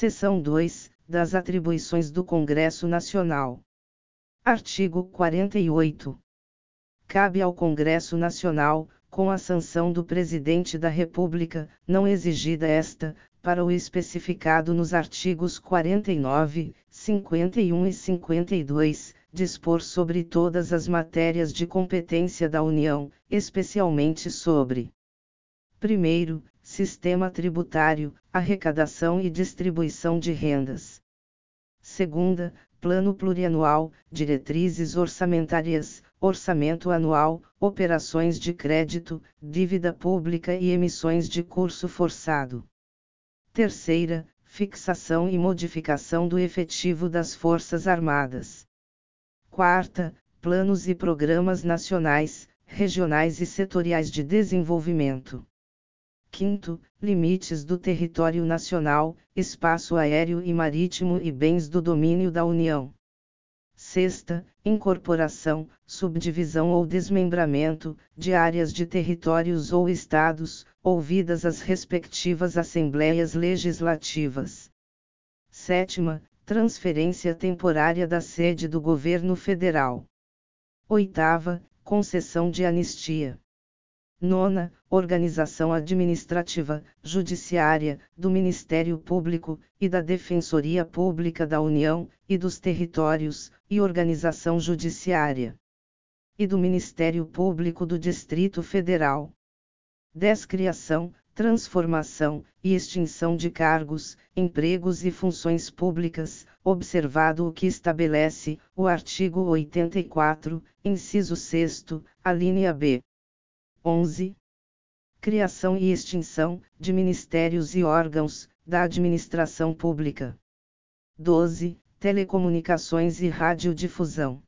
Seção 2 das atribuições do Congresso Nacional. Artigo 48. Cabe ao Congresso Nacional, com a sanção do Presidente da República, não exigida esta, para o especificado nos artigos 49, 51 e 52, dispor sobre todas as matérias de competência da União, especialmente sobre. Primeiro, sistema tributário, arrecadação e distribuição de rendas. Segunda, plano plurianual, diretrizes orçamentárias, orçamento anual, operações de crédito, dívida pública e emissões de curso forçado. Terceira, fixação e modificação do efetivo das Forças Armadas. Quarta, planos e programas nacionais, regionais e setoriais de desenvolvimento. Quinto, limites do território nacional, espaço aéreo e marítimo e bens do domínio da União. Sexta, incorporação, subdivisão ou desmembramento, de áreas de territórios ou estados, ouvidas as respectivas assembleias legislativas. Sétima, transferência temporária da sede do governo federal. Oitava, concessão de anistia. Nona, organização administrativa, judiciária, do Ministério Público, e da Defensoria Pública da União, e dos Territórios, e organização judiciária. E do Ministério Público do Distrito Federal. 10. Criação, transformação e extinção de cargos, empregos e funções públicas, observado o que estabelece o artigo 84, inciso 6, a linha B. 11. Criação e extinção de ministérios e órgãos da administração pública. 12. Telecomunicações e radiodifusão.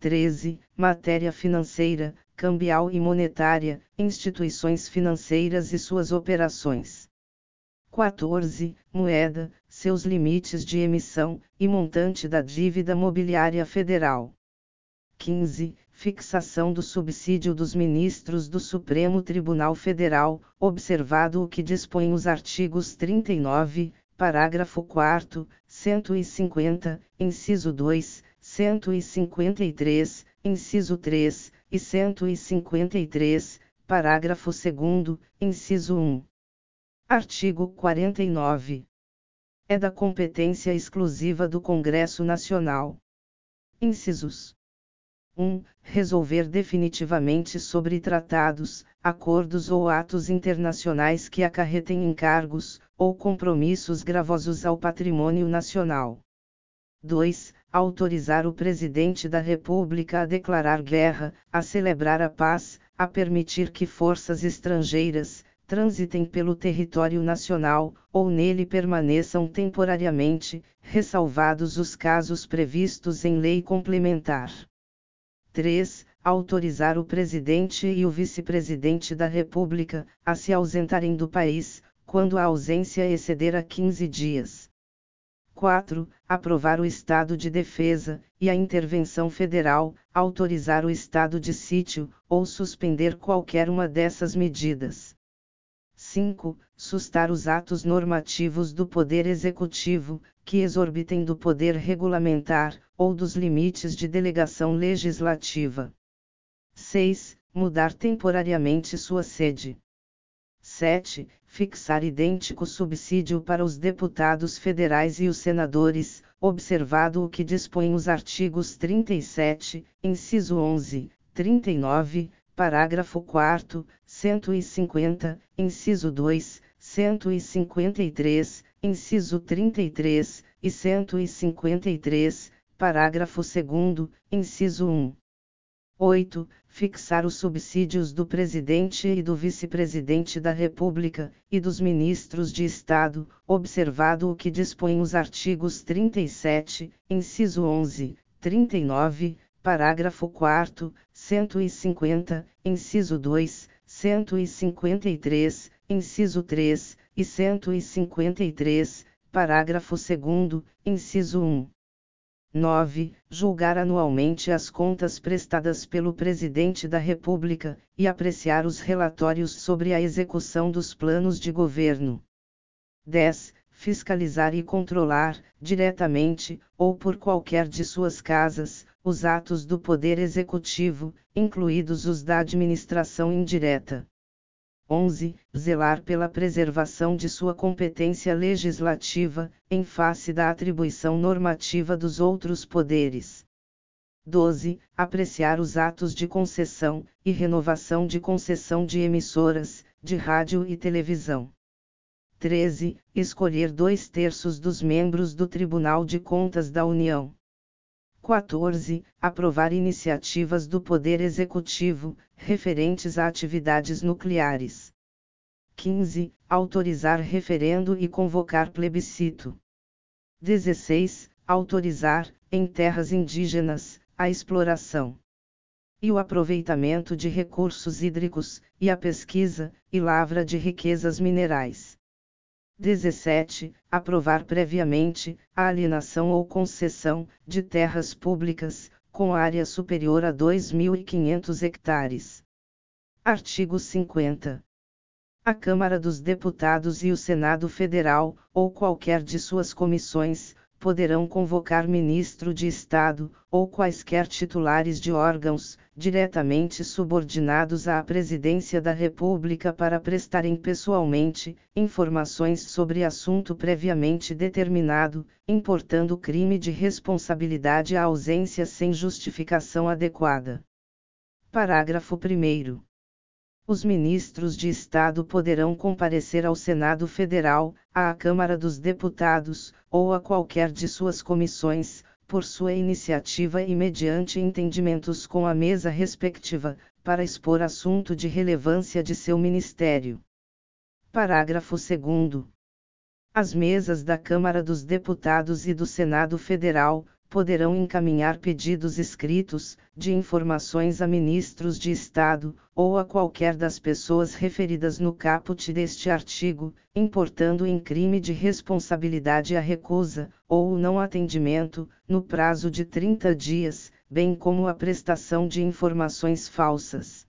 13. Matéria financeira, cambial e monetária, instituições financeiras e suas operações. 14. Moeda, seus limites de emissão e montante da dívida mobiliária federal. 15 fixação do subsídio dos ministros do Supremo Tribunal Federal, observado o que dispõem os artigos 39, parágrafo 4, 150, inciso 2, 153, inciso 3, e 153, parágrafo 2, inciso 1. Artigo 49. É da competência exclusiva do Congresso Nacional. Incisos 1. Resolver definitivamente sobre tratados, acordos ou atos internacionais que acarretem encargos, ou compromissos gravosos ao patrimônio nacional. 2. Autorizar o Presidente da República a declarar guerra, a celebrar a paz, a permitir que forças estrangeiras, transitem pelo território nacional, ou nele permaneçam temporariamente, ressalvados os casos previstos em lei complementar. 3. Autorizar o presidente e o vice-presidente da República a se ausentarem do país, quando a ausência exceder a 15 dias. 4. Aprovar o estado de defesa e a intervenção federal, autorizar o estado de sítio, ou suspender qualquer uma dessas medidas. 5. Sustar os atos normativos do Poder Executivo, que exorbitem do poder regulamentar, ou dos limites de delegação legislativa. 6. Mudar temporariamente sua sede. 7. Fixar idêntico subsídio para os deputados federais e os senadores, observado o que dispõem os artigos 37, inciso 11, 39, parágrafo 4, 150, inciso 2, 153, inciso 33, e 153, parágrafo 2, inciso 1. 8. Fixar os subsídios do Presidente e do Vice-Presidente da República, e dos Ministros de Estado, observado o que dispõem os artigos 37, inciso 11, 39, parágrafo 4, 150, inciso 2, 153, inciso 3, e 153, parágrafo 2, inciso 1. 9. Julgar anualmente as contas prestadas pelo Presidente da República, e apreciar os relatórios sobre a execução dos planos de governo. 10 fiscalizar e controlar, diretamente, ou por qualquer de suas casas, os atos do Poder Executivo, incluídos os da administração indireta. 11. Zelar pela preservação de sua competência legislativa, em face da atribuição normativa dos outros poderes. 12. Apreciar os atos de concessão e renovação de concessão de emissoras, de rádio e televisão. 13. Escolher dois terços dos membros do Tribunal de Contas da União. 14. Aprovar iniciativas do Poder Executivo, referentes a atividades nucleares. 15. Autorizar referendo e convocar plebiscito. 16. Autorizar, em terras indígenas, a exploração e o aproveitamento de recursos hídricos, e a pesquisa e lavra de riquezas minerais. 17. Aprovar previamente a alienação ou concessão de terras públicas com área superior a 2.500 hectares. Artigo 50. A Câmara dos Deputados e o Senado Federal, ou qualquer de suas comissões, poderão convocar ministro de Estado, ou quaisquer titulares de órgãos, diretamente subordinados à Presidência da República para prestarem pessoalmente informações sobre assunto previamente determinado, importando crime de responsabilidade à ausência sem justificação adequada. Parágrafo 1 os ministros de Estado poderão comparecer ao Senado Federal, à Câmara dos Deputados, ou a qualquer de suas comissões, por sua iniciativa e mediante entendimentos com a mesa respectiva, para expor assunto de relevância de seu ministério. Parágrafo 2. As mesas da Câmara dos Deputados e do Senado Federal, poderão encaminhar pedidos escritos, de informações a ministros de Estado, ou a qualquer das pessoas referidas no caput deste artigo, importando em crime de responsabilidade a recusa, ou o não atendimento, no prazo de 30 dias, bem como a prestação de informações falsas.